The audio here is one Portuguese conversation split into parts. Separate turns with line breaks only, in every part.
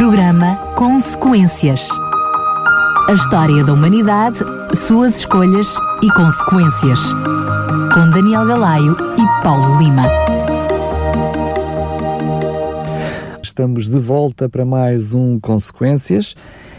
Programa Consequências. A história da humanidade, suas escolhas e consequências. Com Daniel Galaio e Paulo Lima.
Estamos de volta para mais um Consequências.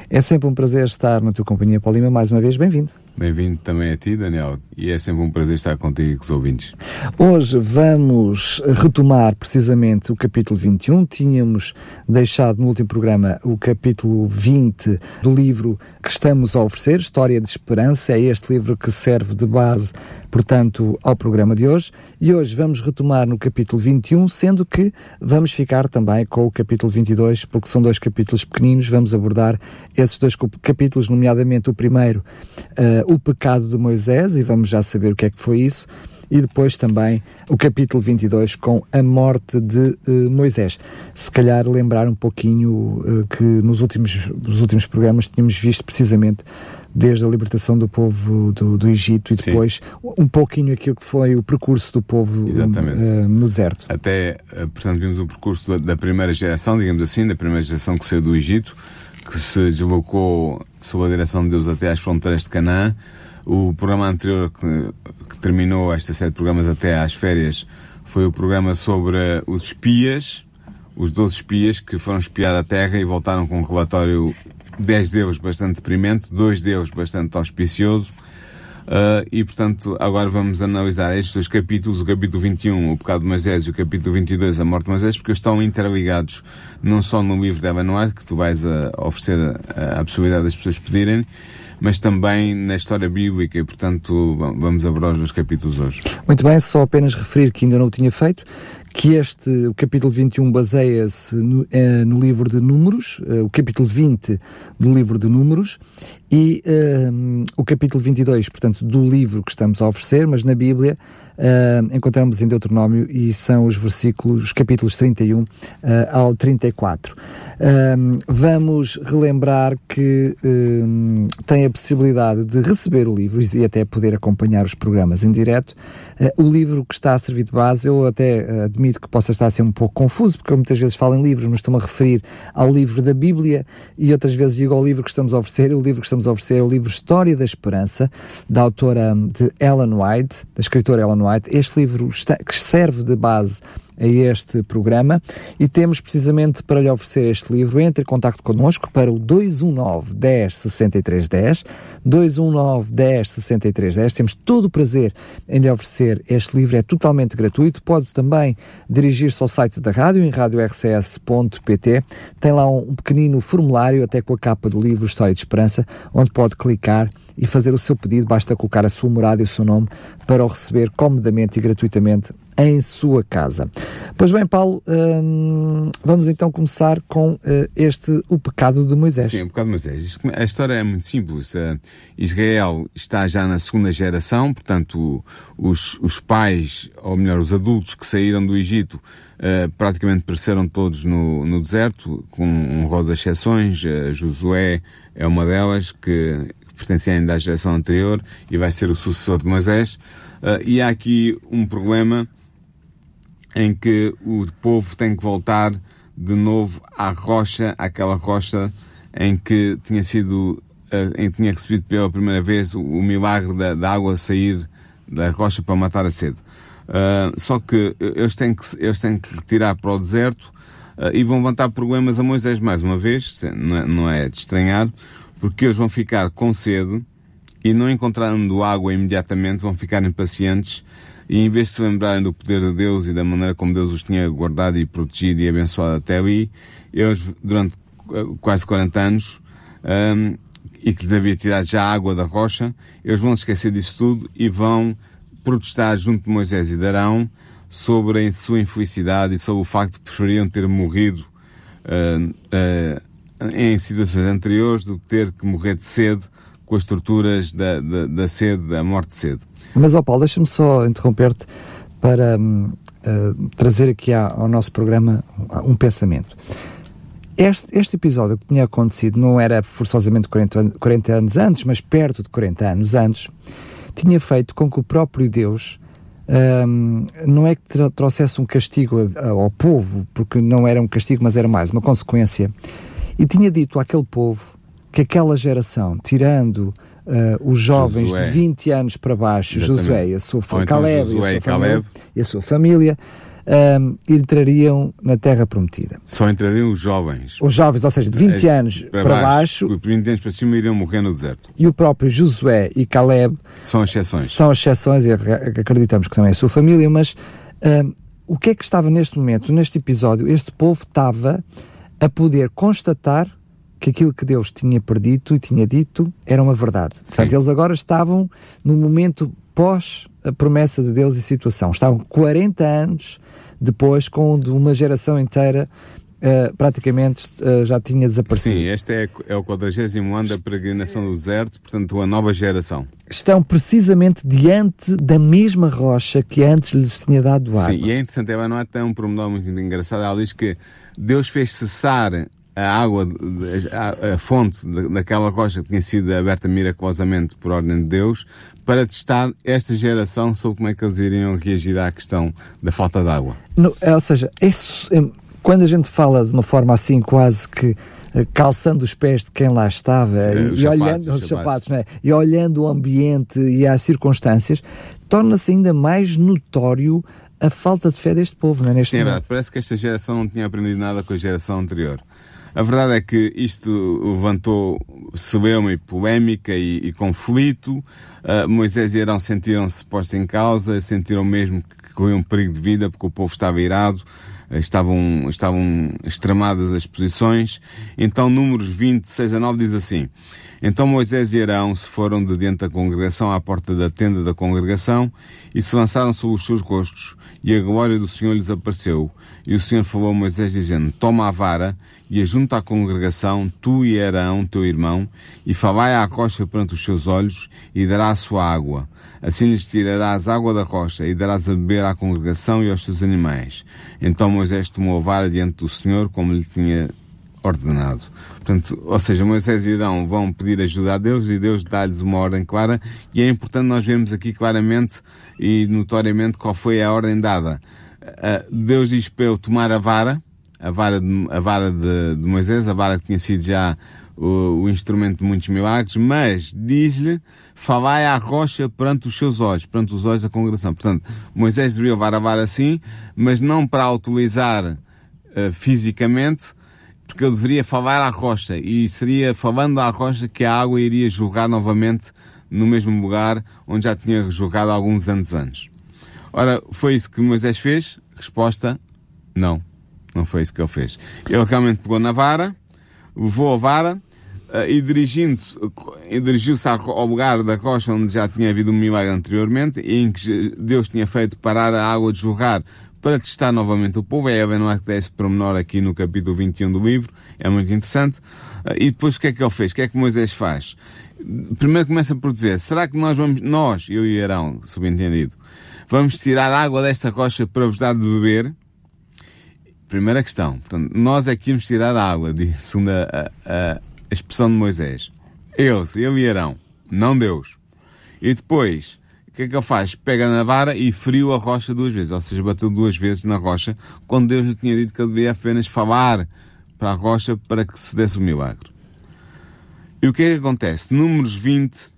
É sempre um prazer estar na tua companhia, Paulo Lima. Mais uma vez, bem-vindo.
Bem-vindo também a ti, Daniel, e é sempre um prazer estar contigo e com os ouvintes.
Hoje vamos retomar precisamente o capítulo 21. Tínhamos deixado no último programa o capítulo 20 do livro que estamos a oferecer, História de Esperança. É este livro que serve de base, portanto, ao programa de hoje. E hoje vamos retomar no capítulo 21, sendo que vamos ficar também com o capítulo 22, porque são dois capítulos pequeninos. Vamos abordar esses dois capítulos, nomeadamente o primeiro. Uh, o pecado de Moisés, e vamos já saber o que é que foi isso, e depois também o capítulo 22 com a morte de uh, Moisés. Se calhar lembrar um pouquinho uh, que nos últimos, nos últimos programas tínhamos visto precisamente desde a libertação do povo do, do Egito e depois Sim. um pouquinho aquilo que foi o percurso do povo uh, no deserto.
Até, portanto, vimos o percurso da, da primeira geração, digamos assim, da primeira geração que saiu do Egito, que se deslocou sob a direção de Deus até às fronteiras de Canaã. O programa anterior, que, que, terminou esta série de programas até às férias, foi o programa sobre os espias, os 12 espias que foram espiar a terra e voltaram com um relatório, 10 deles bastante deprimente, dois deles bastante auspicioso. Uh, e, portanto, agora vamos analisar estes dois capítulos, o capítulo 21, o pecado de Moisés, e o capítulo 22, a morte de Moisés, porque estão interligados não só no livro de White, que tu vais a, a oferecer a, a, possibilidade das pessoas pedirem, mas também na história bíblica, e, portanto, vamos abordar os dois capítulos hoje.
Muito bem, só apenas referir que ainda não o tinha feito, que este, o capítulo 21, baseia-se no, eh, no, livro de Números, eh, o capítulo 20 do livro de Números, e eh, o capítulo 22, portanto, do livro que estamos a oferecer, mas na Bíblia encontramos em Deuteronômio e são os versículos, os capítulos 31 uh, ao 34. Uh, vamos relembrar que tem a possibilidade de receber o livro e até poder acompanhar os programas em direto. O livro que está a servir de base, eu até admito que possa estar a ser um pouco confuso, porque eu muitas vezes falo em livros, mas estou-me a referir ao livro da Bíblia e outras vezes digo ao livro que estamos a oferecer. O livro que estamos a oferecer é o livro História da Esperança, da autora de Ellen White, da escritora Ellen White White. Este livro está, que serve de base a este programa. E temos precisamente para lhe oferecer este livro, entre em contato connosco para o 219 10 63 10, 219 10 63 10, temos todo o prazer em lhe oferecer este livro, é totalmente gratuito, pode também dirigir-se ao site da rádio, em radiorcs.pt, tem lá um, pequenino formulário, até com a capa do livro História de Esperança, onde pode clicar e fazer o seu pedido, basta colocar a sua morada e o seu nome para o receber comodamente e gratuitamente em sua casa. Pois bem, Paulo, hum, vamos então começar com uh, este, o pecado de Moisés.
Sim, o pecado de Moisés. A história é muito simples. Uh, Israel está já na segunda geração, portanto, os, os pais, ou melhor, os adultos que saíram do Egito, uh, praticamente pereceram todos no, no deserto, com honrosas exceções. Josué é uma delas, que pertencia ainda à geração anterior e vai ser o sucessor de Moisés. e há aqui um problema em que o povo tem que voltar de novo à rocha, àquela rocha em que tinha sido, eh, em que tinha recebido pela primeira vez o, milagre da, da, água sair da rocha para matar a sede. Uh, só que eles têm que, eles têm que retirar para o deserto e vão levantar problemas a Moisés mais uma vez, não é, não é de estranhar, porque eles vão ficar com sede e não encontrando água imediatamente vão ficar impacientes e em vez de se lembrarem do poder de Deus e da maneira como Deus os tinha guardado e protegido e abençoado até ali, eles, durante quase 40 anos, um, e que lhes havia tirado já a água da rocha, eles vão esquecer disso tudo e vão protestar junto de Moisés e de Arão sobre a sua infelicidade e sobre o facto de preferiam ter morrido uh, uh, em situações anteriores do que ter que morrer de sede com as torturas da, da, da sede, da morte de sede.
Mas, ó Paulo, deixa-me só interromper-te para uh, trazer aqui ao nosso programa um pensamento. Este, este, episódio que tinha acontecido não era forçosamente 40, 40 anos antes, mas perto de 40 anos antes, tinha feito com que o próprio Deus um, não é que trouxesse um castigo ao povo, porque não era um castigo, mas era mais uma consequência. E tinha dito àquele povo que aquela geração, tirando uh, os jovens Josué. de 20 anos para baixo, Exatamente. Josué e a sua, então Caleb, Josué e, a sua Caleb. e a sua família, um, entrariam na Terra Prometida.
Só entrariam os jovens.
Os jovens, ou seja, de 20 é, anos para, para baixo.
baixo. 20 anos para cima iriam morrer no deserto.
E o próprio Josué e Caleb.
São exceções.
São exceções e acreditamos que também é a sua família, mas um, o que é que estava neste momento, neste episódio? Este povo estava a poder constatar que aquilo que Deus tinha predito e tinha dito era uma verdade. Sim. Portanto, eles agora estavam no momento pós a promessa de Deus e situação. Estavam 40 anos depois, com uma geração inteira Uh, praticamente uh, já tinha desaparecido.
Sim, este é, é o 40 ano da peregrinação do deserto, portanto, a nova geração.
Estão precisamente diante da mesma rocha que antes lhes tinha dado água.
Sim, e é interessante, ela não é tão um pormenor muito engraçado. Ela diz que Deus fez cessar a água, a, a fonte daquela rocha que tinha sido aberta miraculosamente por ordem de Deus, para testar esta geração sobre como é que eles iriam reagir à questão da falta de água.
No, é, ou seja, é, é, quando a gente fala de uma forma assim quase que eh, calçando os pés de quem lá estava Sim, e, e sapatos, olhando os sapatos, é? e olhando o ambiente e as circunstâncias, torna-se ainda mais notório a falta de fé deste povo, não é? Neste
Sim, é momento. parece que esta geração não tinha aprendido nada com a geração anterior. A verdade é que isto levantou celeuma e polémica e, e conflito. Uh, Moisés e Arão sentiram-se postos em causa, sentiram mesmo que corriam um perigo de vida porque o povo estava irado, uh, estavam, estavam extremadas as posições. Então, números 26 a 9 diz assim: Então Moisés e Arão se foram de dentro da congregação à porta da tenda da congregação e se lançaram sobre os seus rostos e a glória do Senhor lhes apareceu. E o Senhor falou a Moisés dizendo, toma a vara e a congregação, tu e Arão, teu irmão, e falai à rocha perante os seus olhos, e dará a sua água. Assim lhes tirarás água da rocha, e darás a beber à congregação e aos seus animais. Então Moisés tomou a vara diante do Senhor, como lhe tinha ordenado. Portanto, ou seja, Moisés e Arão vão pedir ajuda a Deus e Deus dá-lhes uma ordem clara e é importante nós vermos aqui claramente e notoriamente qual foi a ordem dada. Uh, Deus diz para eu tomar a vara, a vara de, a vara de, de Moisés, a vara que tinha sido já o, o instrumento de muitos milagres, mas diz-lhe, falai à rocha perante os seus olhos, perante os olhos da congregação. Portanto, Moisés deveria levar a vara assim, mas não para a utilizar uh, fisicamente, porque ele deveria falar à rocha, e seria falando à rocha que a água iria jorrar novamente no mesmo lugar onde já tinha jogado alguns anos antes. Ora, foi isso que Moisés fez? Resposta: não. Não foi isso que ele fez. Ele realmente pegou na vara, levou a vara uh, e dirigindo-se, dirigiu-se ao lugar da rocha onde já tinha havido um milagre anteriormente em que Deus tinha feito parar a água de jorrar para testar novamente o povo. É Eva não é que desse pormenor aqui no capítulo 21 do livro. É muito interessante. Uh, e depois o que é que ele fez? O que é que Moisés faz? Primeiro começa por dizer, será que nós vamos, nós, eu e Arão, subentendido, vamos tirar água desta rocha para vos dar de beber? Primeira questão. Portanto, nós é que íamos tirar a água, segundo a, a, a expressão de Moisés. Eles, eu e Arão, não Deus. E depois, o que é que ele faz? Pega na vara e feriu a rocha duas vezes, ou seja, bateu duas vezes na rocha, quando Deus lhe tinha dito que ele devia apenas falar para a rocha para que se desse o milagre. E o que é que acontece? Números 20,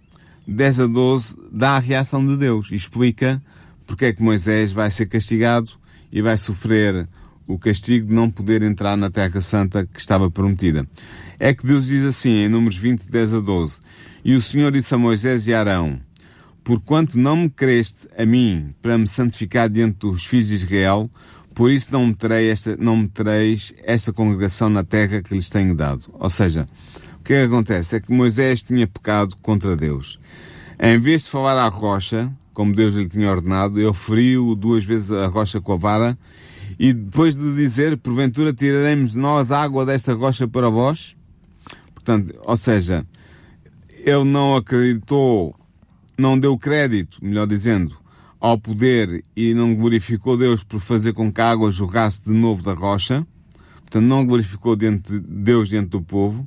10 a 12, dá a reação de Deus e explica porque é que Moisés vai ser castigado e vai sofrer o castigo de não poder entrar na Terra Santa que estava prometida. É que Deus diz assim, em Números 20, 10 a 12, E o Senhor disse a Moisés e a Arão, Porquanto não me creste a mim para me santificar diante dos filhos de Israel, por isso não me, terei esta, não me tereis esta congregação na terra que lhes tenho dado. Ou seja, que acontece é que Moisés tinha pecado contra Deus. Em vez de falar à rocha, como Deus lhe tinha ordenado, ele feriu duas vezes a rocha com a vara e depois de dizer, porventura tiraremos nós água desta rocha para vós? Portanto, ou seja, ele não acreditou, não deu crédito, melhor dizendo, ao poder e não glorificou Deus por fazer com que a água jorrasse de novo da rocha. Portanto, não glorificou diante de Deus diante do povo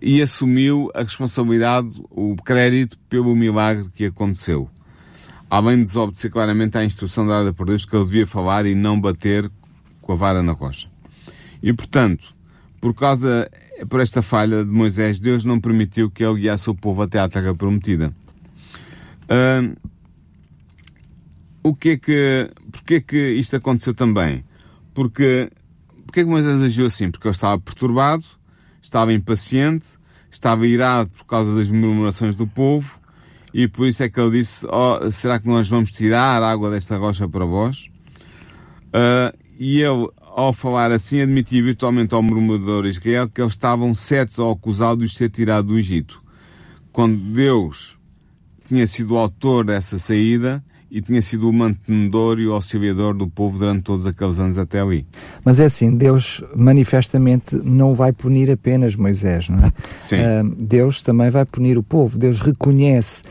e assumiu a responsabilidade, o crédito pelo milagre que aconteceu. Além de desobedecer claramente à instrução dada por Deus que ele devia falar e não bater com a vara na rocha. E portanto, por causa, por esta falha de Moisés, Deus não permitiu que ele guiasse o povo até à terra prometida. Uh, o que é que, porque é que isto aconteceu também? Porque, porque é que Moisés agiu assim? Porque ele estava perturbado, estava impaciente, estava irado por causa das murmurações do povo, e por isso é que ele disse, oh, será que nós vamos tirar água desta rocha para vós? Uh, e ele, ao falar assim, admitia virtualmente ao murmurador Israel que eles estavam certos ou acusados de ser tirado do Egito. Quando Deus tinha sido o autor dessa saída, e tinha sido o mantenedor e o auxiliador do povo durante todos aqueles anos até ali.
Mas é assim, Deus manifestamente não vai punir apenas Moisés, não é?
Sim.
Uh, Deus também vai punir o povo. Deus reconhece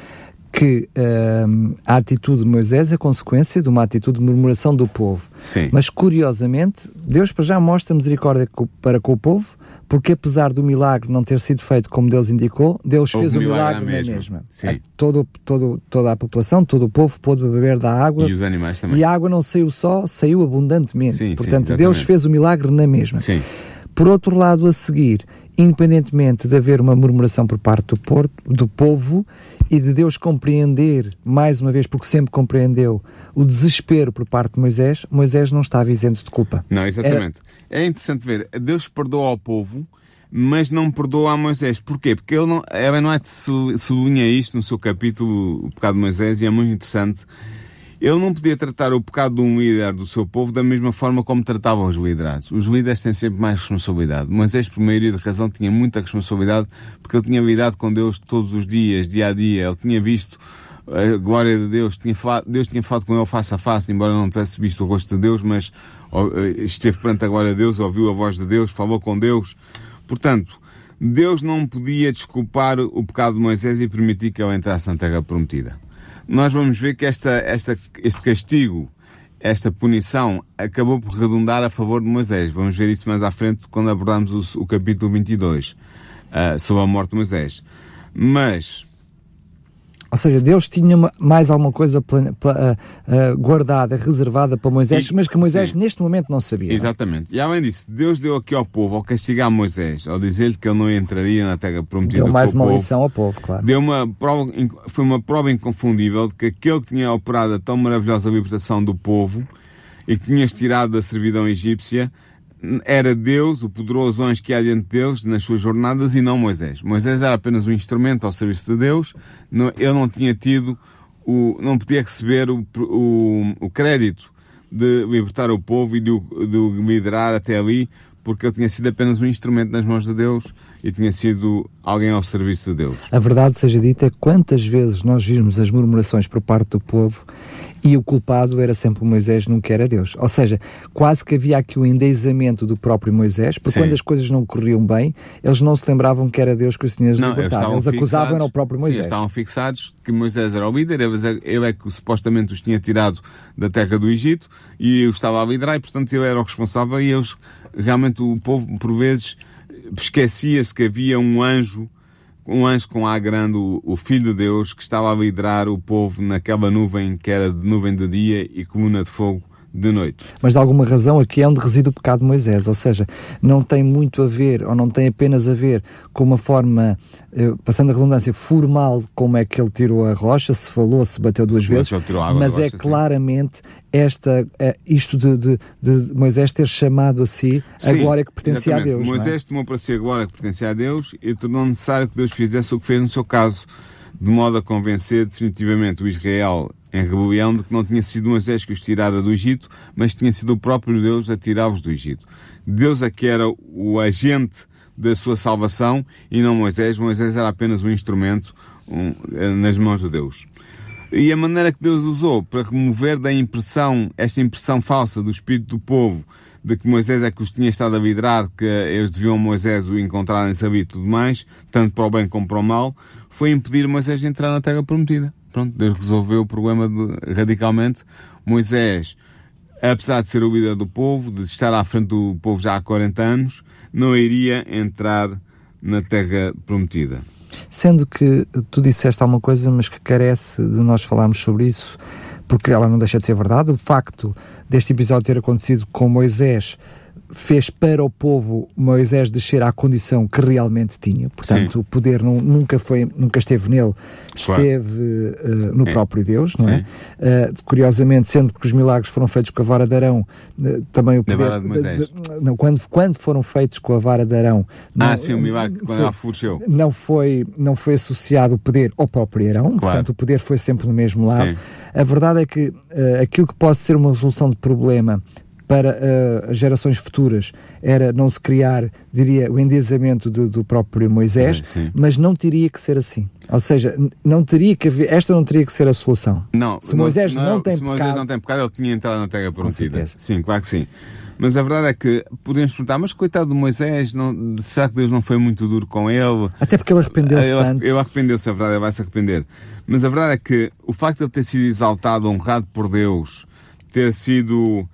que uh, a atitude de Moisés é consequência de uma atitude de murmuração do povo.
Sim.
Mas curiosamente, Deus para já mostra misericórdia para com o povo, porque apesar do milagre não ter sido feito como Deus indicou, Deus
Houve
fez o
milagre
milagre
na mesma.
mesma.
Sim.
Todo, todo, toda a população, todo o povo pôde beber da água
E os animais também.
e a água não saiu só, saiu abundantemente.
Sim, sim,
Portanto,
exatamente.
Deus fez o milagre na mesma.
Sim.
Por outro lado, a seguir, independentemente de haver uma murmuração por parte do, por- do povo e de Deus compreender, mais uma vez, porque sempre compreendeu, o desespero por parte de Moisés, Moisés não estava isento de culpa.
Não, exatamente. É interessante ver, Deus perdoa ao povo, mas não perdoa a Moisés. Porquê? Porque ele não, Ellen White su- sublinha isto no seu capítulo, o pecado de Moisés, e é muito interessante. Ele não podia tratar o pecado de um líder do seu povo da mesma forma como tratava os liderados. Os líderes têm sempre mais responsabilidade. Moisés, por maioria de razão, tinha muita responsabilidade porque ele tinha lidado com Deus todos os dias, dia a dia. Ele tinha visto a glória de Deus, tinha falado, Deus tinha falado com ele face a face, embora não tivesse visto o rosto de Deus, mas eh, esteve perante a glória de Deus, ouviu a voz de Deus, falou com Deus. Portanto, Deus não podia desculpar o pecado de Moisés e permitir que ele entrasse na terra prometida. Nós vamos ver que esta, esta, este castigo, esta punição, acabou por redundar a favor de Moisés. Vamos ver isso mais à frente quando abordarmos o, o capítulo 22, ah, sobre a morte de Moisés. Mas,
Ou seja, Deus tinha mais alguma coisa ah, ah, guardada, reservada para Moisés,
E-
mas que Moisés
sim.
neste momento não sabia. não é?
Exatamente. E além disso, Deus deu aqui ao povo, ao castigar Moisés, ao dizer-lhe que ele não entraria na terra prometida
Deu mais uma
povo,
lição ao povo, claro.
deu uma prova, foi uma prova inconfundível de que aquele que tinha operado a tão maravilhosa libertação do povo e que tinha tirado da servidão egípcia era Deus, o poderoso anjo que há diante deles nas suas jornadas e não Moisés. Moisés era apenas um instrumento ao serviço de Deus, não, ele não tinha tido, o, não podia receber o, o, o crédito de libertar o povo e de de o liderar até ali, porque ele tinha sido apenas um instrumento nas mãos de Deus e tinha sido alguém ao serviço de Deus.
A verdade seja dita, quantas vezes nós vimos as murmurações por parte do povo e o culpado era sempre o Moisés, nunca era Deus. Ou seja, quase que havia aqui o endezamento do próprio Moisés, porque
Sim.
quando as coisas não corriam bem, eles não se lembravam que era Deus que os tinha
eles
libertado.
estavam
Eles acusavam o próprio
Sim,
Moisés.
eles estavam fixados que Moisés era o líder, ele ele é que supostamente os tinha tirado da terra do Egito e os estava a liderar e, portanto, ele era o responsável e eles, realmente, o povo, por vezes, esquecia-se que havia um anjo, um anjo com A grande, o, Filho de Deus, que estava a liderar o povo naquela nuvem que era de nuvem de dia e coluna de fogo de noite.
Mas de alguma razão aqui é onde reside o pecado de Moisés, ou seja, não tem muito a ver, ou não tem apenas a ver com uma forma, eh, passando a redundância, formal, como é que ele tirou a rocha, se falou, se bateu duas
Se
vezes,
a
mas é
rocha, sim.
claramente esta, eh, isto de, de- de Moisés ter chamado a si a
Sim,
glória que pertencia a
exatamente.
Deus. não é?
Moisés tomou para si a glória que pertencia a Deus e tornou necessário que Deus fizesse o que fez no seu caso, de modo a convencer definitivamente o Israel em rebelião de que não tinha sido Moisés que os tirara do Egito, mas tinha sido o próprio Deus a tirá-los do Egito. Deus é que era o agente da sua salvação e não Moisés. Moisés era apenas um instrumento um, nas mãos de Deus. E a maneira que Deus usou para remover da impressão, esta impressão falsa do espírito do povo, de que Moisés é que os tinha estado a liderar, que eles deviam a Moisés o encontrarem, saber e tudo mais, tanto para o bem como para o mal, foi impedir Moisés de entrar na terra prometida. Pronto, Deus resolveu o problema de- radicalmente. Moisés, apesar de ser o líder do povo, de estar à frente do povo já há 40 anos, não iria entrar na terra prometida.
Sendo que tu disseste alguma coisa, mas que carece de nós falarmos sobre isso, porque ela não deixa de ser verdade. O facto deste episódio ter acontecido com Moisés fez para o povo Moisés descer à condição que realmente tinha. Portanto, Sim. o poder não, nunca, foi, nunca esteve nele, esteve uh, no é. próprio Deus, não é? Sim. é? Uh, curiosamente, sendo que os milagres foram feitos com a vara de Arão, uh, também o poder...
vara de Moisés.
não, quando, quando foram feitos com a vara de Arão...
Não, ah, sim, o milagre, quando ela floresceu.
Não foi, não foi associado o poder ao próprio Arão, claro. portanto, o poder foi sempre no mesmo lado. Sim. A verdade é que aquilo que pode ser uma resolução de problema para uh, gerações futuras era não se criar, diria, o endesamento do, do próprio Moisés, sim, sim. mas não teria que ser assim. Ou seja, não teria que haver, esta não teria que ser a solução.
Não,
se Moisés não, não, não tem
se Moisés pecado, não tem pecado, ele tinha entrado na terra prometida. Sim, claro que sim. Mas a verdade é que podemos perguntar, mas coitado de Moisés, não, será que Deus não foi muito duro com ele?
Até porque ele arrependeu-se
ele,
tanto.
Ele arrependeu-se, a verdade, ele vai se arrepender. Mas a verdade é que o facto de ele ter sido exaltado, honrado por Deus, ter sido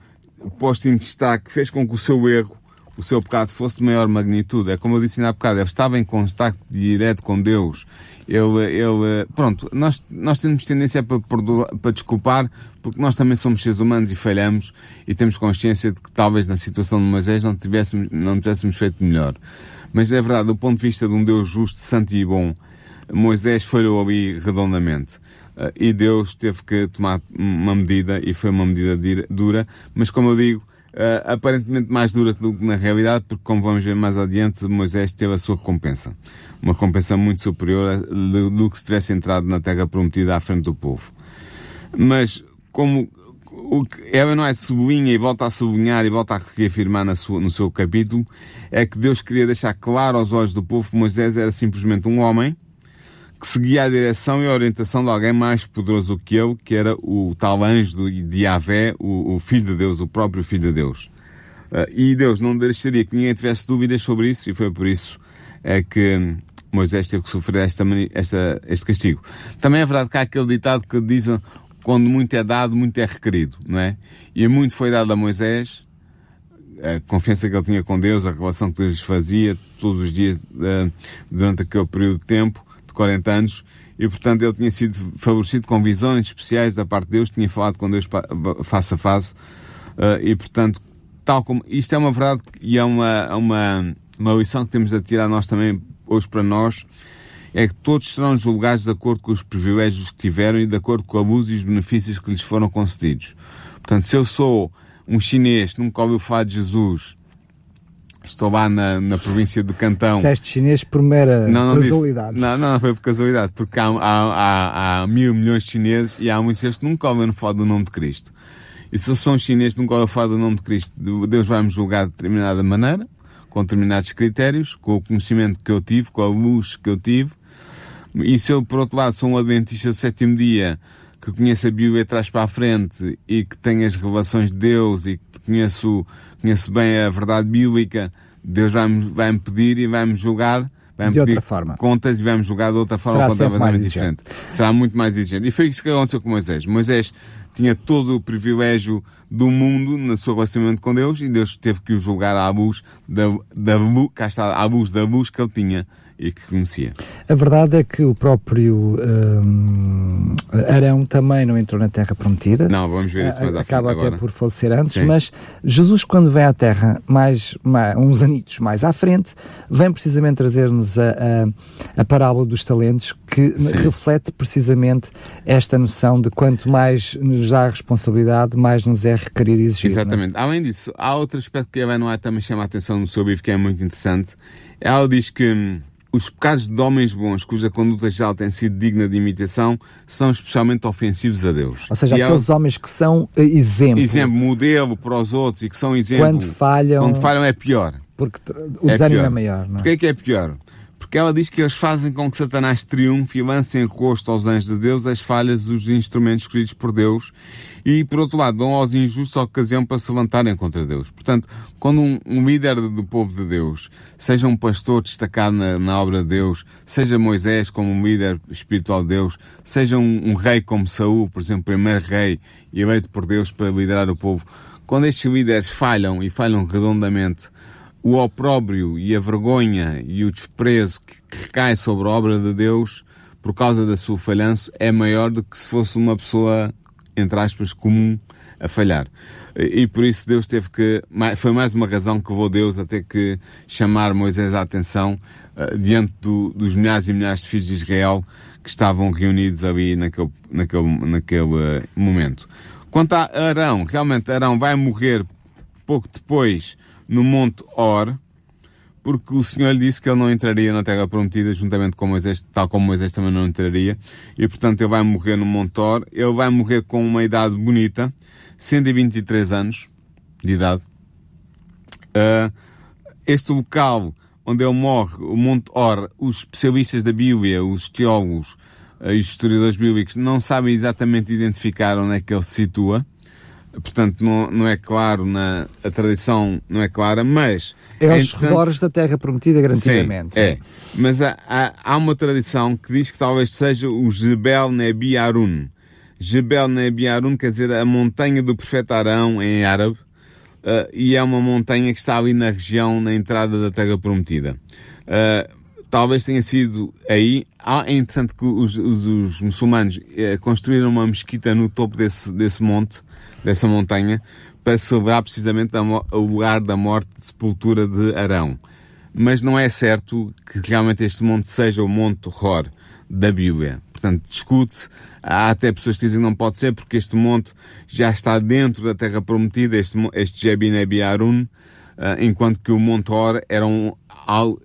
posto em destaque fez com que o seu erro, o seu pecado fosse de maior magnitude. É como eu disse há bocado, ele estava em contato direto com Deus. Ele, ele, pronto, nós, nós temos tendência para, para desculpar, porque nós também somos seres humanos e falhamos e temos consciência de que talvez na situação de Moisés não tivéssemos, não tivéssemos feito melhor. Mas é verdade, do ponto de vista de um Deus justo, santo e bom, Moisés falhou ali redondamente. Uh, e Deus teve que tomar uma medida e foi uma medida dura, mas como eu digo, uh, aparentemente mais dura do que na realidade, porque como vamos ver mais adiante, Moisés teve a sua recompensa. Uma recompensa muito superior do, do que se tivesse entrado na terra prometida à frente do povo. Mas, como o que ela não é sublinha e volta a sublinhar e volta a reafirmar na sua, no seu capítulo, é que Deus queria deixar claro aos olhos do povo que Moisés era simplesmente um homem, que seguia a direção e a orientação de alguém mais poderoso que ele, que era o tal anjo de Yahvé, o, o Filho de Deus, o próprio Filho de Deus. Uh, e Deus não deixaria que ninguém tivesse dúvidas sobre isso, e foi por isso é que Moisés teve que sofrer esta, esta, este castigo. Também é verdade que há aquele ditado que diz quando muito é dado, muito é requerido, não é? E muito foi dado a Moisés, a confiança que ele tinha com Deus, a relação que Deus fazia todos os dias uh, durante aquele período de tempo, de 40 anos, e portanto ele tinha sido favorecido com visões especiais da parte de Deus, tinha falado com Deus face a face, uh, e portanto, tal como, isto é uma verdade e é uma, uma, uma lição que temos a tirar nós também, hoje para nós, é que todos serão julgados de acordo com os privilégios que tiveram e de acordo com a luz e os benefícios que lhes foram concedidos. Portanto, se eu sou um chinês nunca ouviu falar de Jesus, Estou lá na, na província do Cantão.
Disseste chinês por mera não, não casualidade.
Disse, não, não, foi por casualidade, porque há, há, há, há mil milhões de chineses e há muitos que nunca ouvem falar do nome de Cristo. E se eu sou um chinês nunca ouviu falar do nome de Cristo, Deus vai-me julgar de determinada maneira, com determinados critérios, com o conhecimento que eu tive, com a luz que eu tive. E se eu, por outro lado, sou um adventista do sétimo dia, que conheço a Bíblia atrás para a frente e que tenho as revelações de Deus e que conheço conhece bem a verdade bíblica, Deus vai-me vai pedir e vai-me julgar vai-me
pedir forma.
contas e vai-me julgar de outra forma completamente diferente. Será muito mais exigente. E foi isso que aconteceu com Moisés. Moisés tinha todo o privilégio do mundo no seu relacionamento com Deus e Deus teve que o julgar à luz da, da, cá está, à luz da luz que ele tinha e que conhecia.
A verdade é que o próprio um, Arão também não entrou na Terra Prometida.
Não, vamos ver isso mais à
Acaba
até
por falecer antes, Sim. mas Jesus, quando vem à Terra, mais, mais, uns anitos mais à frente, vem precisamente trazer-nos a, a, a, parábola dos talentos, que Sim. reflete precisamente esta noção de quanto mais nos dá a responsabilidade, mais nos é requerido e exigido.
É? Exatamente. Além disso, há outro aspecto que a Noé também chama a atenção no seu livro, que é muito interessante. Ela diz que hum, os pecados de homens bons, cuja conduta já tem sido digna de imitação, são especialmente ofensivos a Deus.
Ou seja, e aqueles é... homens que são eh, exemplo.
Exemplo, modelo para os outros e que são exemplo.
Quando falham.
Quando falham é pior.
Porque o é desânimo é maior. Não é?
Porquê é que é pior? Porque ela diz que eles fazem com que Satanás triunfe e lance em rosto aos anjos de Deus as falhas dos instrumentos escolhidos por Deus e, por outro lado, dão aos injustos a ocasião para se levantarem contra Deus. Portanto, quando um, um líder do povo de Deus, seja um pastor destacado na, na, obra de Deus, seja Moisés como um líder espiritual de Deus, seja um, um rei como Saul, por exemplo, primeiro rei eleito por Deus para liderar o povo, quando estes líderes falham e falham redondamente, o opróbrio e a vergonha e o desprezo que recai sobre a obra de Deus por causa da sua falhança é maior do que se fosse uma pessoa entre aspas, comum a falhar. E, por isso Deus teve que, foi mais uma razão que levou Deus a ter que chamar Moisés à atenção uh, diante do, dos milhares e milhares de filhos de Israel que estavam reunidos ali naquele, naquele, naquele uh, momento. Quanto a Arão, realmente Arão vai morrer pouco depois no Monte Or, porque o Senhor lhe disse que ele não entraria na Terra Prometida juntamente com Moisés, tal como Moisés também não entraria, e portanto ele vai morrer no Monte Or, ele vai morrer com uma idade bonita, 123 anos de idade. Uh, este local onde ele morre, o Monte Or, os especialistas da Bíblia, os teólogos uh, e os historiadores bíblicos não sabem exatamente identificar onde é que ele se situa. Portanto, não, não é claro na a tradição, não é clara, mas
é, é aos redores da Terra Prometida, garantidamente.
Sim, é. Mas há, há, há, uma tradição que diz que talvez seja o Jebel Nebi Arun. Jebel Nebi Arun quer dizer a montanha do profeta Arão em árabe, uh, e é uma montanha que está ali na região, na entrada da Terra Prometida. Uh, talvez tenha sido aí. Ah, é interessante que os, os, os muçulmanos uh, construíram uma mesquita no topo desse, desse monte, dessa montanha, para celebrar precisamente o lugar da morte de sepultura de Arão. Mas não é certo que realmente este monte seja o Monte Hor da Bíblia. Portanto, discute-se. Há até pessoas que dizem que não pode ser porque este monte já está dentro da Terra Prometida, este, este Jebin Ebi Arun, uh, enquanto que o Monte Hor era um,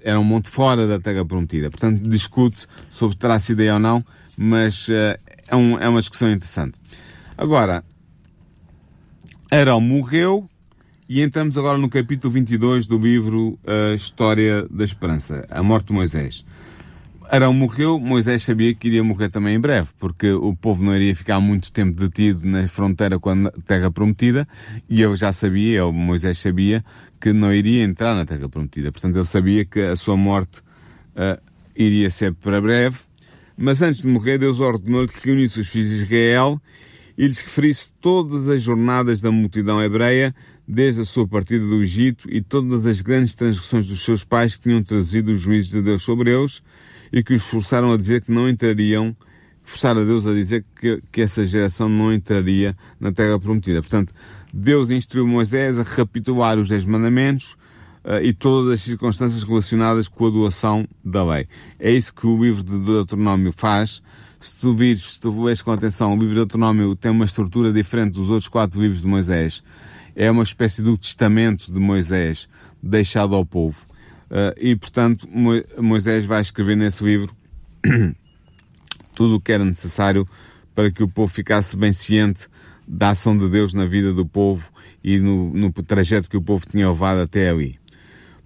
era um monte fora da Terra Prometida. Portanto, discute-se sobre terá sido aí ou não, mas uh, é, um, é uma discussão interessante. Agora, Arão morreu e entramos agora no capítulo 22 do livro A História da Esperança, a morte de Moisés. Arão morreu, Moisés sabia que iria morrer também em breve, porque o povo não iria ficar muito tempo detido na fronteira com a Terra Prometida, e eu já sabia, eu, Moisés sabia, que não iria entrar na Terra Prometida. Portanto, ele sabia que a sua morte uh, iria ser para breve. Mas antes de morrer, Deus ordenou-lhe que reunisse os filhos de Israel e lhes referisse todas as jornadas da multidão hebreia, desde a sua partida do Egito e todas as grandes transgressões dos seus pais que tinham trazido os juízes de Deus sobre eles e que os forçaram a dizer que não entrariam, forçaram a Deus a dizer que, que essa geração não entraria na terra prometida. Portanto, Deus instruiu Moisés a recapitular os Dez Mandamentos uh, e todas as circunstâncias relacionadas com a doação da lei. É isso que o livro de Deuteronômio faz se tu vires, se tu lês com atenção, o livro de Autonómio tem uma estrutura diferente dos outros quatro livros de Moisés. É uma espécie do testamento de Moisés deixado ao povo. Uh, e, portanto, Moisés vai escrever nesse livro tudo o que era necessário para que o povo ficasse bem ciente da ação de Deus na vida do povo e no, no trajeto que o povo tinha levado até ali.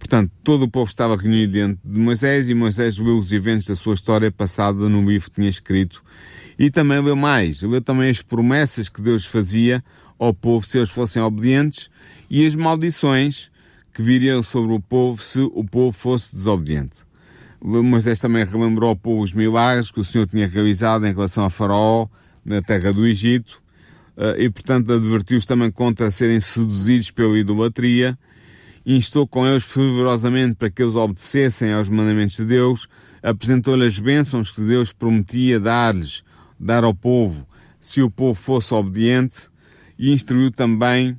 Portanto, todo o povo estava reunido diante de Moisés e Moisés leu os eventos da sua história passada no livro que tinha escrito e também leu mais, leu também as promessas que Deus fazia ao povo se eles fossem obedientes e as maldições que viriam sobre o povo se o povo fosse desobediente. Moisés também relembrou ao povo os milagres que o Senhor tinha realizado em relação a Faraó na terra do Egito eh, e, portanto, advertiu-os também contra serem seduzidos pela idolatria instou com eles fervorosamente para que eles obedecessem aos mandamentos de Deus, apresentou-lhe as bênçãos que Deus prometia dar-lhes, dar ao povo, se o povo fosse obediente, e instruiu também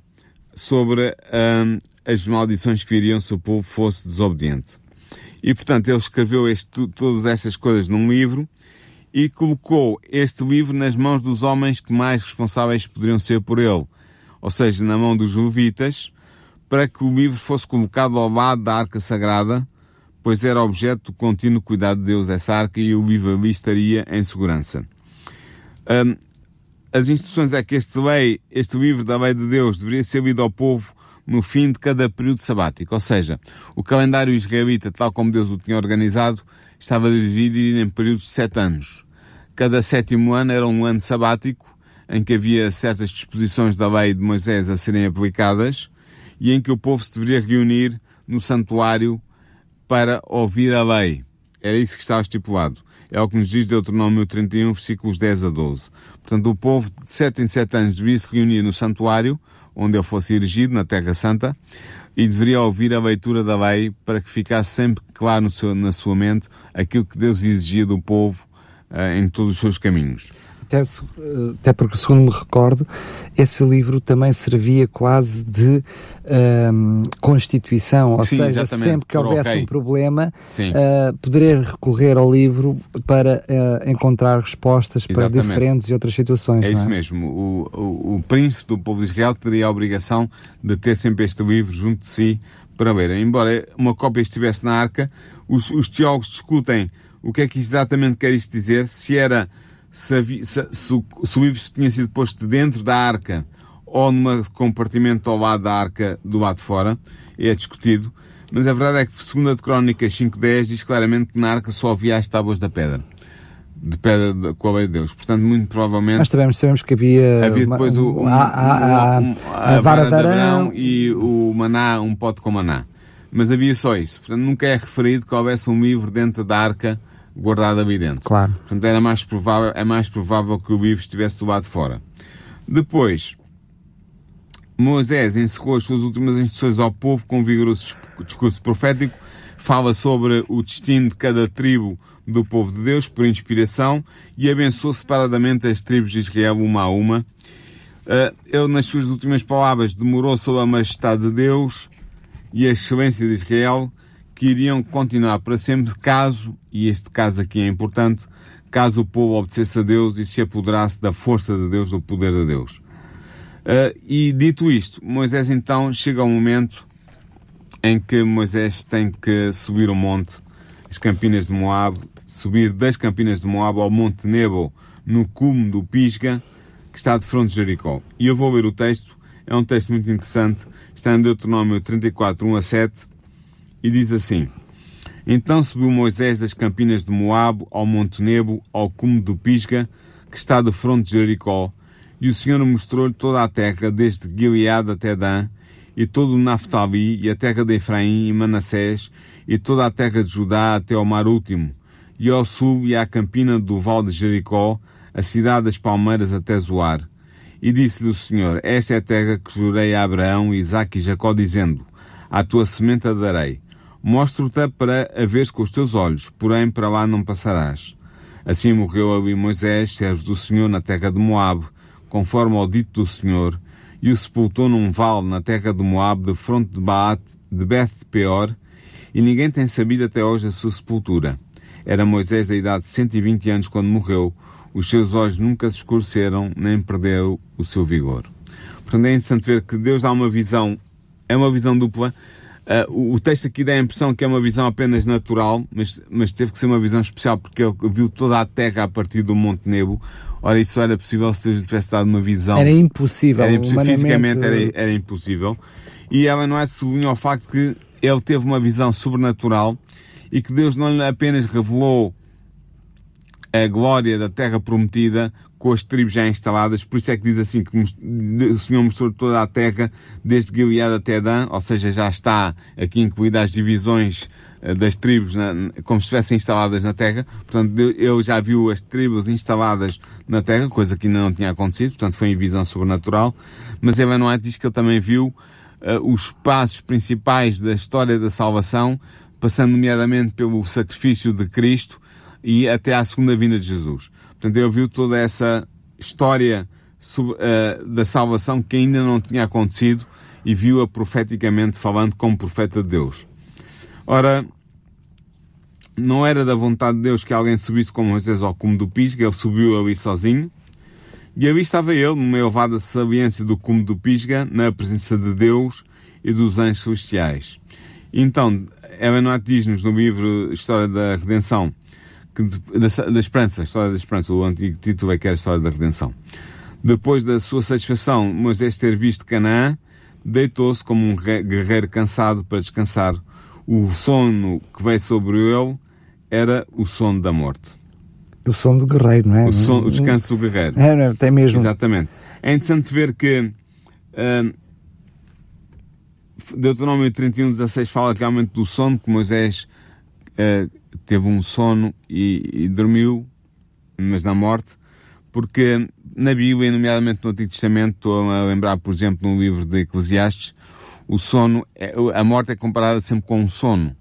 sobre hum, as maldições que viriam se o povo fosse desobediente. E, portanto, ele escreveu este, todas essas coisas num livro e colocou este livro nas mãos dos homens que mais responsáveis poderiam ser por ele, ou seja, na mão dos levitas, para que o livro fosse colocado ao lado da arca sagrada, pois era objeto do contínuo cuidado de Deus essa arca e o livro ali estaria em segurança. Um, as instruções é que este, lei, este livro da lei de Deus deveria ser lido ao povo no fim de cada período sabático, ou seja, o calendário israelita, tal como Deus o tinha organizado, estava dividido em períodos de sete anos. Cada sétimo ano era um ano sabático, em que havia certas disposições da lei de Moisés a serem aplicadas, e em que o povo se deveria reunir no santuário para ouvir a lei. Era isso que estava estipulado. É o que nos diz Deuteronômio 31, versículos 10 a 12. Portanto, o povo de sete em sete anos devia se reunir no santuário, onde ele fosse erigido, na Terra Santa, e deveria ouvir a leitura da lei para que ficasse sempre claro seu, na sua mente aquilo que Deus exigia do povo uh, em todos os seus caminhos.
Até, até porque, segundo me recordo, esse livro também servia quase de um, constituição, ou
Sim,
seja, sempre que houvesse
ok.
um problema, uh, poder recorrer ao livro para uh, encontrar respostas para
Exatamente.
diferentes e outras situações.
É
não
isso mesmo. O, o, o príncipe do povo de Israel teria a obrigação de ter sempre este livro junto de si para ler. Embora uma cópia estivesse na arca, os, os teólogos discutem o que é que exatamente quer isto dizer, se era se, havia, se, se, o, se o livro tinha sido posto dentro da arca ou num compartimento ao lado da arca do lado de fora, é discutido. Mas a verdade é que, segundo a de Crónicas 5.10, diz claramente que na arca só havia as tábuas da pedra. De pedra com a lei de Deus. Portanto, muito provavelmente...
Mas sabemos, sabemos que havia...
Havia depois
uma,
o, um,
a, a, a,
um, a, a vara de Abraão e o maná, um pote com maná. Mas havia só isso. Portanto, nunca é referido que houvesse um livro dentro da arca guardado ali dentro.
Claro.
Portanto, era mais provável, é mais provável que o livro estivesse do lado de fora. Depois, Moisés encerrou as suas últimas instruções ao povo com um vigoroso discurso profético, fala sobre o destino de cada tribo do povo de Deus por inspiração e abençoou separadamente as tribos de Israel uma a uma. Ele, nas suas últimas palavras, demorou sobre a majestade de Deus e a excelência de Israel, que iriam continuar para sempre, caso, e este caso aqui é importante, caso o povo obedecesse a Deus e se apoderasse da força de Deus, do poder de Deus. Uh, e dito isto, Moisés então chega ao momento em que Moisés tem que subir o monte, as campinas de Moab, subir das campinas de Moab ao monte Nebo, no cume do Pisga, que está de frente de Jericó. E eu vou ler o texto, é um texto muito interessante, está em Deuteronômio 34, 1 a 7, e diz assim: Então subiu Moisés das campinas de Moab ao monte Nebo, ao cume do Pisga, que está de frente de Jericó, e o Senhor mostrou-lhe toda a terra, desde Gilead até Dan, e todo o Naftali, e a terra de Efraim e Manassés, e toda a terra de Judá até ao mar último, e ao sul e à campina do val de Jericó, a cidade das palmeiras até Zoar. E disse-lhe o Senhor, esta é a terra que jurei a Abraão, Isaque e Jacó, dizendo, à tua semente a darei. Mostro-te para a veres com os teus olhos, porém para lá não passarás. Assim morreu ali Moisés, servo do Senhor, na terra de Moabe, conforme ao dito do Senhor, e o sepultou num vale na terra de Moab, de fronte de Baat, de Beth Peor, e ninguém tem sabido até hoje a sua sepultura. Era Moisés da idade de 120 anos quando morreu, os seus olhos nunca se escureceram, nem perdeu o seu vigor. Portanto, é interessante ver que Deus dá uma visão, é uma visão dupla. Uh, o texto aqui dá a impressão que é uma visão apenas natural, mas, mas teve que ser uma visão especial porque ele viu toda a terra a partir do Monte Nebo. Ora, isso era possível se Deus lhe tivesse dado uma visão.
Era impossível.
Era impossível.
humanamente-
Fisicamente era, era impossível. E ela não é sublinha ao facto que ele teve uma visão sobrenatural e que Deus não lhe apenas revelou a glória da terra prometida com as tribos já instaladas, por isso é que diz assim que o Senhor mostrou toda a terra, desde Gilead até Dan, ou seja, já está aqui incluída as divisões eh, das tribos como se estivessem instaladas na terra. Portanto, ele já viu as tribos instaladas na terra, coisa que ainda não tinha acontecido, portanto foi em visão sobrenatural. Mas Evan White diz que ele também viu eh, os passos principais da história da salvação, passando nomeadamente pelo sacrifício de Cristo e até à segunda vinda de Jesus. Portanto, ele viu toda essa história eh, da salvação que ainda não tinha acontecido e viu-a profeticamente falando como profeta de Deus. Ora, não era da vontade de Deus que alguém subisse como Moisés ao cume do Pisga, ele subiu ali sozinho. E ali estava ele, numa elevada saliência do cume do Pisga, na presença de Deus e dos anjos celestiais. Então, Ellen White diz-nos no livro História da Redenção, que, da, da Esperança, História da Esperança, o antigo título é que era História da Redenção. Depois da sua satisfação, Moisés ter visto Canaã, deitou-se como um re- guerreiro cansado para descansar. O sono que veio sobre ele era o sono da morte.
O som do guerreiro, não é?
O, sono, o descanso do guerreiro.
É, não é? Até mesmo.
Exatamente. É interessante ver que ah, Deuteronômio 31, 16 fala realmente do sono, que Moisés ah, teve um sono e, e dormiu, mas na morte, porque na Bíblia, nomeadamente no Antigo Testamento, estou a lembrar, por exemplo, no livro de Eclesiastes, o sono, é- a morte é comparada sempre com um sono.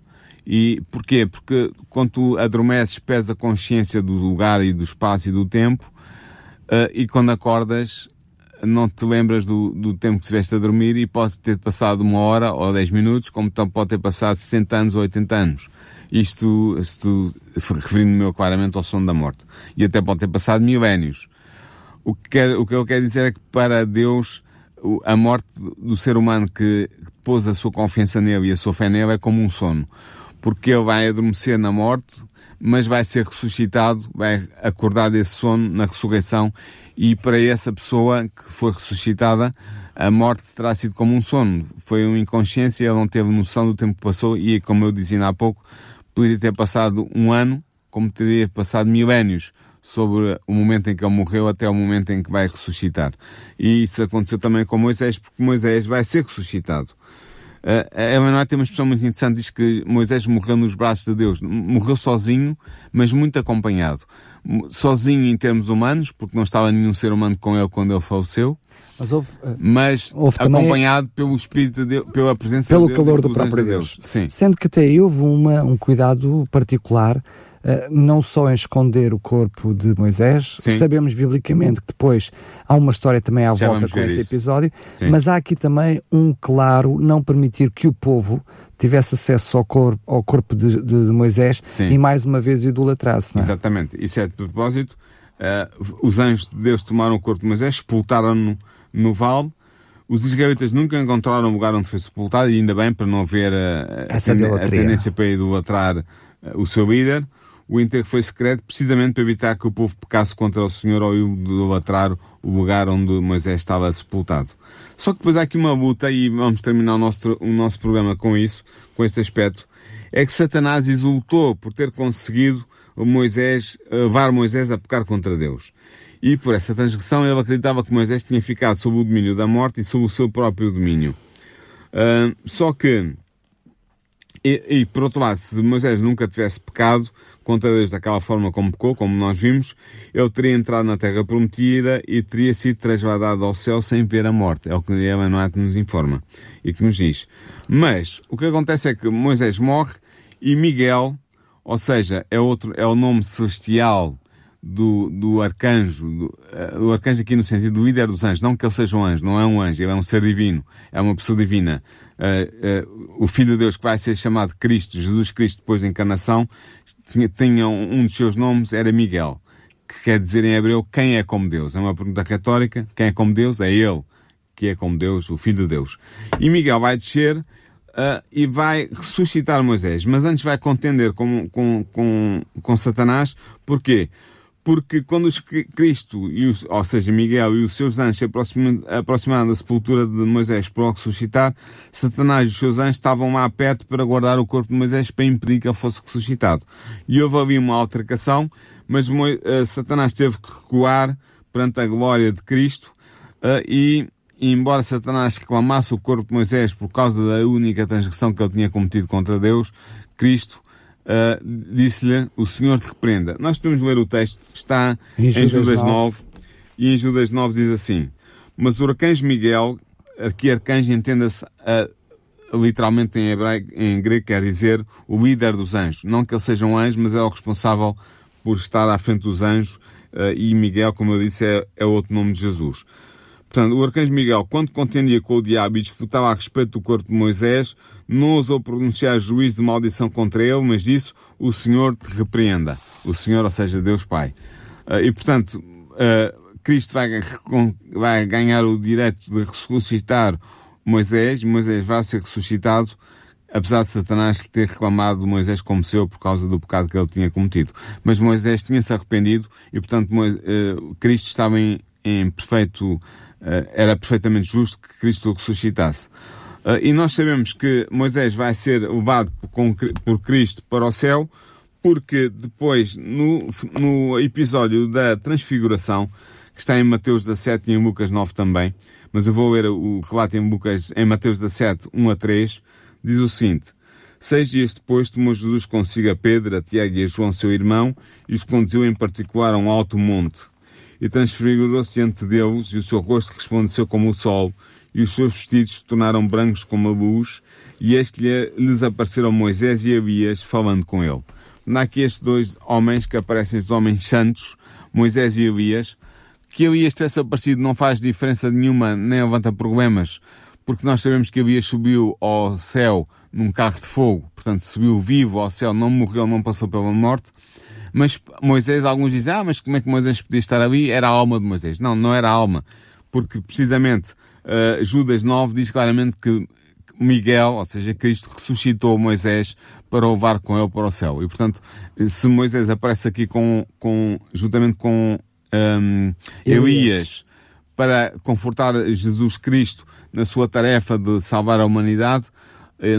E porquê? Porque quando tu adormeces, perdes a consciência do lugar e do espaço e do tempo, e quando acordas não te lembras do, do tempo que estiveste a dormir e pode ter passado uma hora ou dez minutos, como pode ter passado 60 anos ou 80 anos. Isto, isto referindo-me claramente ao som da morte. E até pode ter passado milénios. O que, quer, o que eu quero dizer é que para Deus a morte do ser humano que pôs a sua confiança nele e a sua fé nele é como um sono. Porque ele vai adormecer na morte, mas vai ser ressuscitado, vai acordar desse sono na ressurreição e para essa pessoa que foi ressuscitada, a morte terá sido como um sono. Foi uma inconsciência, ele não teve noção do tempo que passou e, como eu dizia há pouco, poderia ter passado um ano, como teria passado milénios sobre o momento em que ele morreu até o momento em que vai ressuscitar. E isso aconteceu também com Moisés, porque Moisés vai ser ressuscitado. Uh, a Emanuel tem uma expressão muito interessante, diz que Moisés morreu nos braços de Deus. Morreu sozinho, mas muito acompanhado. Sozinho em termos humanos, porque não estava nenhum ser humano com ele quando ele faleceu. Mas, houve, uh, mas houve acompanhado também, pelo Espírito de Deus, pela presença
pelo
de Deus.
Pelo calor do próprio Deus. Deus. Sim. Sendo que até houve uma, um cuidado particular Uh, não só em esconder o corpo de Moisés, Sim. sabemos biblicamente que depois há uma história também à Já volta com esse isso. episódio, Sim. mas há aqui também um claro não permitir que o povo tivesse acesso ao corpo, ao corpo de, de, de Moisés Sim. e mais uma vez o idolatrasse.
É? Exatamente, isso é de propósito. Uh, os anjos de Deus tomaram o corpo de Moisés, sepultaram-no no vale. Os israelitas nunca encontraram o lugar onde foi sepultado, e ainda bem, para não haver a, a, a, a tendência para idolatrar uh, o seu líder o enterro foi secreto precisamente para evitar que o povo pecasse contra o Senhor ao idolatrar o lugar onde Moisés estava sepultado. Só que depois há aqui uma luta, e vamos terminar o nosso, o nosso programa com isso, com este aspecto, é que Satanás exultou por ter conseguido Moisés, levar Moisés a pecar contra Deus. E por essa transgressão ele acreditava que Moisés tinha ficado sob o domínio da morte e sob o seu próprio domínio. Uh, só que, e, e, por outro lado, se Moisés nunca tivesse pecado, contra Deus daquela forma como pecou, como nós vimos, ele teria entrado na terra prometida e teria sido trasladado ao céu sem ver a morte. É o que Emanuel nos informa e que nos diz. Mas o que acontece é que Moisés morre e Miguel, ou seja, é outro, é o nome celestial do, do arcanjo, uh, do arcanjo aqui no sentido do líder dos anjos, não que ele seja um anjo, não é um anjo, ele é um ser divino, é uma pessoa divina. Uh, uh, o Filho de Deus que vai ser chamado Cristo, Jesus Cristo depois da encarnação, tinha, tinha um, um dos seus nomes, era Miguel, que quer dizer em hebreu quem é como Deus. É uma pergunta retórica, quem é como Deus? É ele que é como Deus, o Filho de Deus. E Miguel vai descer Uh, e vai ressuscitar Moisés. Mas antes vai contender com, com, com, com Satanás. Porquê? Porque quando os Cristo, e os, ou seja, Miguel e os seus anjos se aproximaram da sepultura de Moisés para o ressuscitar, Satanás e os seus anjos estavam lá perto para guardar o corpo de Moisés para impedir que ele fosse ressuscitado. E houve ali uma altercação, mas uh, Satanás teve que recuar perante a glória de Cristo uh, e, e, embora Satanás reclamasse o corpo de Moisés por causa da única transgressão que ele tinha cometido contra Deus, Cristo uh, disse-lhe, o Senhor te repreenda. Nós podemos ler o texto, está em, em Judas, Judas 9. 9, e em Judas 9 diz assim, mas o arcanjo Miguel, aqui arcanjo entenda-se uh, literalmente em hebraico, em grego quer dizer o líder dos anjos. Não que ele seja um anjo, mas é o responsável por estar à frente dos anjos, uh, e Miguel, como eu disse, é, é outro nome de Jesus. Portanto, o arcanjo Miguel, quando contendia com o diabo e disputava a respeito do corpo de Moisés, não ousou pronunciar juízo de maldição contra ele, mas disse, o Senhor te repreenda. O Senhor, ou seja, Deus Pai. Uh, e, portanto, uh, Cristo vai, ganhar o direito de ressuscitar Moisés, Moisés vai ser ressuscitado, apesar de Satanás ter reclamado Moisés como seu por causa do pecado que ele tinha cometido. Mas Moisés tinha-se arrependido e, portanto, uh, Cristo estava em, em perfeito era perfeitamente justo que Cristo ressuscitasse. Uh, e nós sabemos que Moisés vai ser levado por, por Cristo para o céu, porque depois, no, no episódio da Transfiguração, que está em Mateus 17 e em Lucas 9 também, mas eu vou ler o relato em, Lucas, em Mateus 17, 1 a 3, diz o seguinte, Seis dias depois tomou Jesus consigo a Pedro, a Tiago e a João, seu irmão, e os conduziu em particular a um alto monte, e transfigurou-se diante deles, e o seu rosto resplandeceu como o sol, e os seus vestidos se tornaram brancos como a luz, e este lhes apareceram Moisés e Abias falando com ele. Aqui estes dois homens que aparecem, os homens santos, Moisés e Elias, que Elias tivesse aparecido não faz diferença nenhuma, nem levanta problemas, porque nós sabemos que Elias subiu ao céu num carro de fogo, portanto subiu vivo ao céu, não morreu, não passou pela morte. Mas Moisés, alguns dizem, ah, mas como é que Moisés podia estar ali? Era a alma de Moisés. Não, não era a alma, porque precisamente uh, Judas 9 diz claramente que Miguel, ou seja, Cristo ressuscitou Moisés para o levar com ele para o céu. E portanto, se Moisés aparece aqui com, com juntamente com um, Elias para confortar Jesus Cristo na sua tarefa de salvar a humanidade,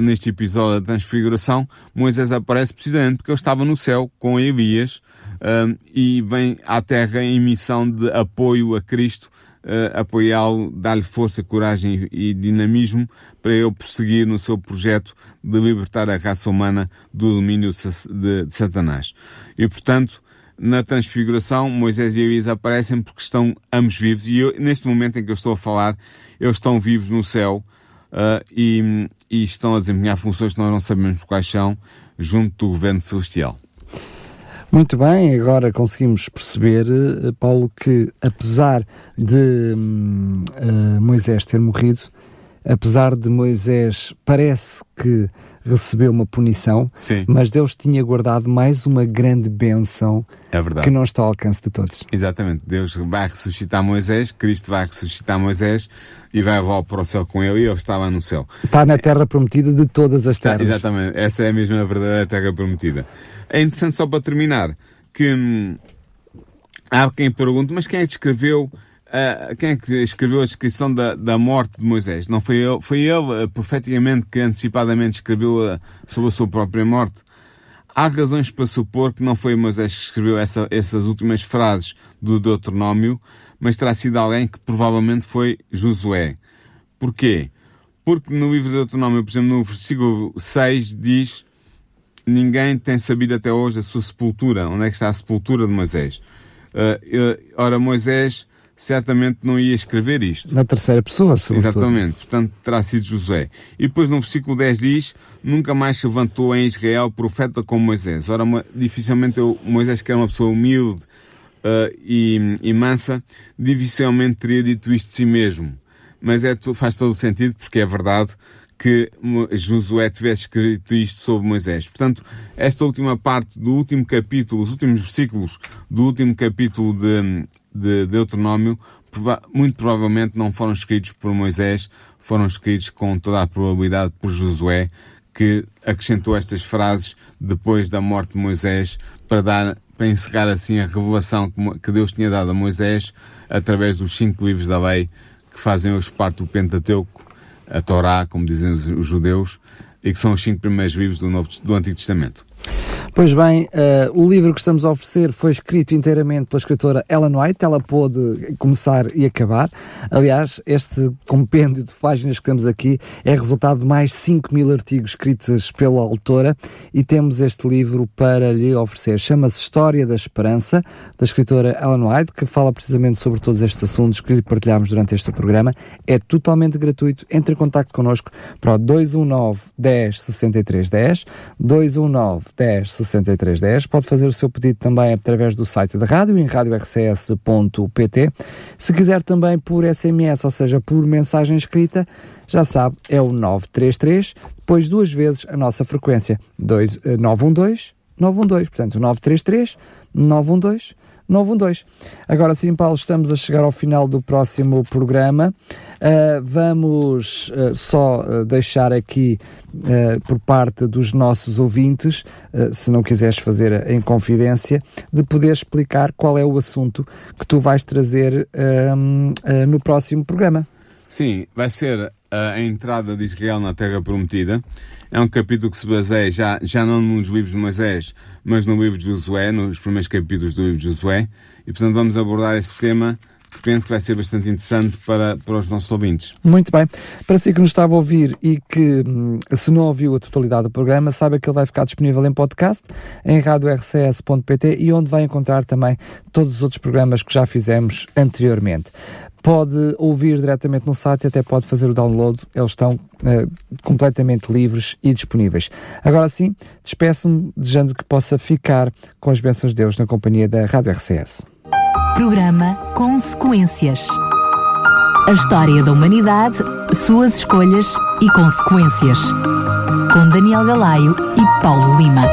neste episódio da Transfiguração, Moisés aparece precisamente porque ele estava no céu com Elias um, e vem à terra em missão de apoio a Cristo uh, apoiá-lo, dar-lhe força, coragem e dinamismo para ele prosseguir no seu projeto de libertar a raça humana do domínio de, de Satanás. E, portanto, na transfiguração, Moisés e Elias aparecem porque estão ambos vivos e eu, neste momento em que eu estou a falar, eles estão vivos no céu uh, e, e estão a desempenhar funções que nós não sabemos quais são junto do governo celestial.
Muito bem, agora conseguimos perceber, eh, Paulo, que apesar de uh, Moisés ter morrido, apesar de Moisés parece que recebeu uma punição,
Sim.
mas Deus tinha guardado mais uma grande bênção
é
que não está ao alcance de todos.
Exatamente. Deus vai ressuscitar Moisés, Cristo vai ressuscitar Moisés e vai levar para o céu com ele e ele estava no céu.
Está na terra prometida de todas as terras.
Exatamente. Essa é a mesma verdadeira terra prometida. É interessante só para terminar que hum, há quem pergunte, mas quem é que escreveu uh, quem é que escreveu a descrição da, da morte de Moisés? Não foi ele, foi ele uh, profeticamente que antecipadamente escreveu uh, sobre a sua própria morte? Há razões para supor que não foi Moisés que escreveu essa, essas últimas frases do Deuteronômio, mas terá sido alguém que provavelmente foi Josué. Porquê? Porque no livro de Deuteronômio, por exemplo, no versículo 6 diz ninguém tem sabido até hoje a sua sepultura, onde é que está a sepultura de Moisés. Uh, ora, Moisés certamente não ia escrever isto.
Na terceira pessoa,
sobretudo. Exatamente, portanto terá sido José. E depois no versículo 10 diz, nunca mais se levantou em Israel profeta como Moisés. Ora, dificilmente eu, Moisés, que era uma pessoa humilde uh, e, e mansa, dificilmente teria dito isto de si mesmo. Mas é, faz todo o sentido, porque é verdade que Josué tivesse escrito isto sobre Moisés. Portanto, esta última parte do último capítulo, os últimos versículos do último capítulo de, de Deuteronômio, muito provavelmente não foram escritos por Moisés, foram escritos com toda a probabilidade por Josué, que acrescentou estas frases depois da morte de Moisés para dar para encerrar assim a revelação que Deus tinha dado a Moisés através dos cinco livros da lei que fazem hoje parte do Pentateuco a Torá, como dizem os, judeus, e que são os cinco primeiros livros do, Novo, do Antigo Testamento.
Pois bem, uh, o livro que estamos a oferecer foi escrito inteiramente pela escritora Ellen White, ela pôde começar e acabar. Aliás, este compêndio de páginas que temos aqui é resultado de mais 5 mil artigos escritos pela autora e temos este livro para lhe oferecer. Chama-se História da Esperança, da escritora Ellen White, que fala precisamente sobre todos estes assuntos que lhe partilhámos durante este programa. É totalmente gratuito. Entre em contato connosco para o 219 10 63 10, 219 10 6310. Pode fazer o seu pedido também através do site da rádio, em radiorcs.pt. Se quiser também por SMS, ou seja, por mensagem escrita, já sabe, é o 933, depois duas vezes a nossa frequência, 2, 912 912, portanto 933 912 912. Agora sim, Paulo, estamos a chegar ao final do próximo programa. Uh, vamos uh, só uh, deixar aqui por parte dos nossos ouvintes, se não quiseres fazer em confidência, de poder explicar qual é o assunto que tu vais trazer no próximo programa.
Sim, vai ser a entrada de Israel na Terra Prometida. É um capítulo que se baseia já, já não nos livros de Moisés, mas no livro de Josué, nos primeiros capítulos do livro de Josué. E portanto vamos abordar esse tema que penso que vai ser bastante interessante para, para os nossos ouvintes.
Muito bem. Para si que nos estava a ouvir e que hum, se não ouviu a totalidade do programa, saiba que ele vai ficar disponível em podcast, em radiorcs.pt e onde vai encontrar também todos os outros programas que já fizemos anteriormente pode ouvir diretamente no site até pode fazer o download, eles estão uh, completamente livres e disponíveis. Agora sim, despeço-me desejando que possa ficar com as bênçãos de Deus na companhia da Rádio RCS.
Programa Consequências. A história da humanidade, suas escolhas e consequências. Com Daniel Galaio e Paulo Lima.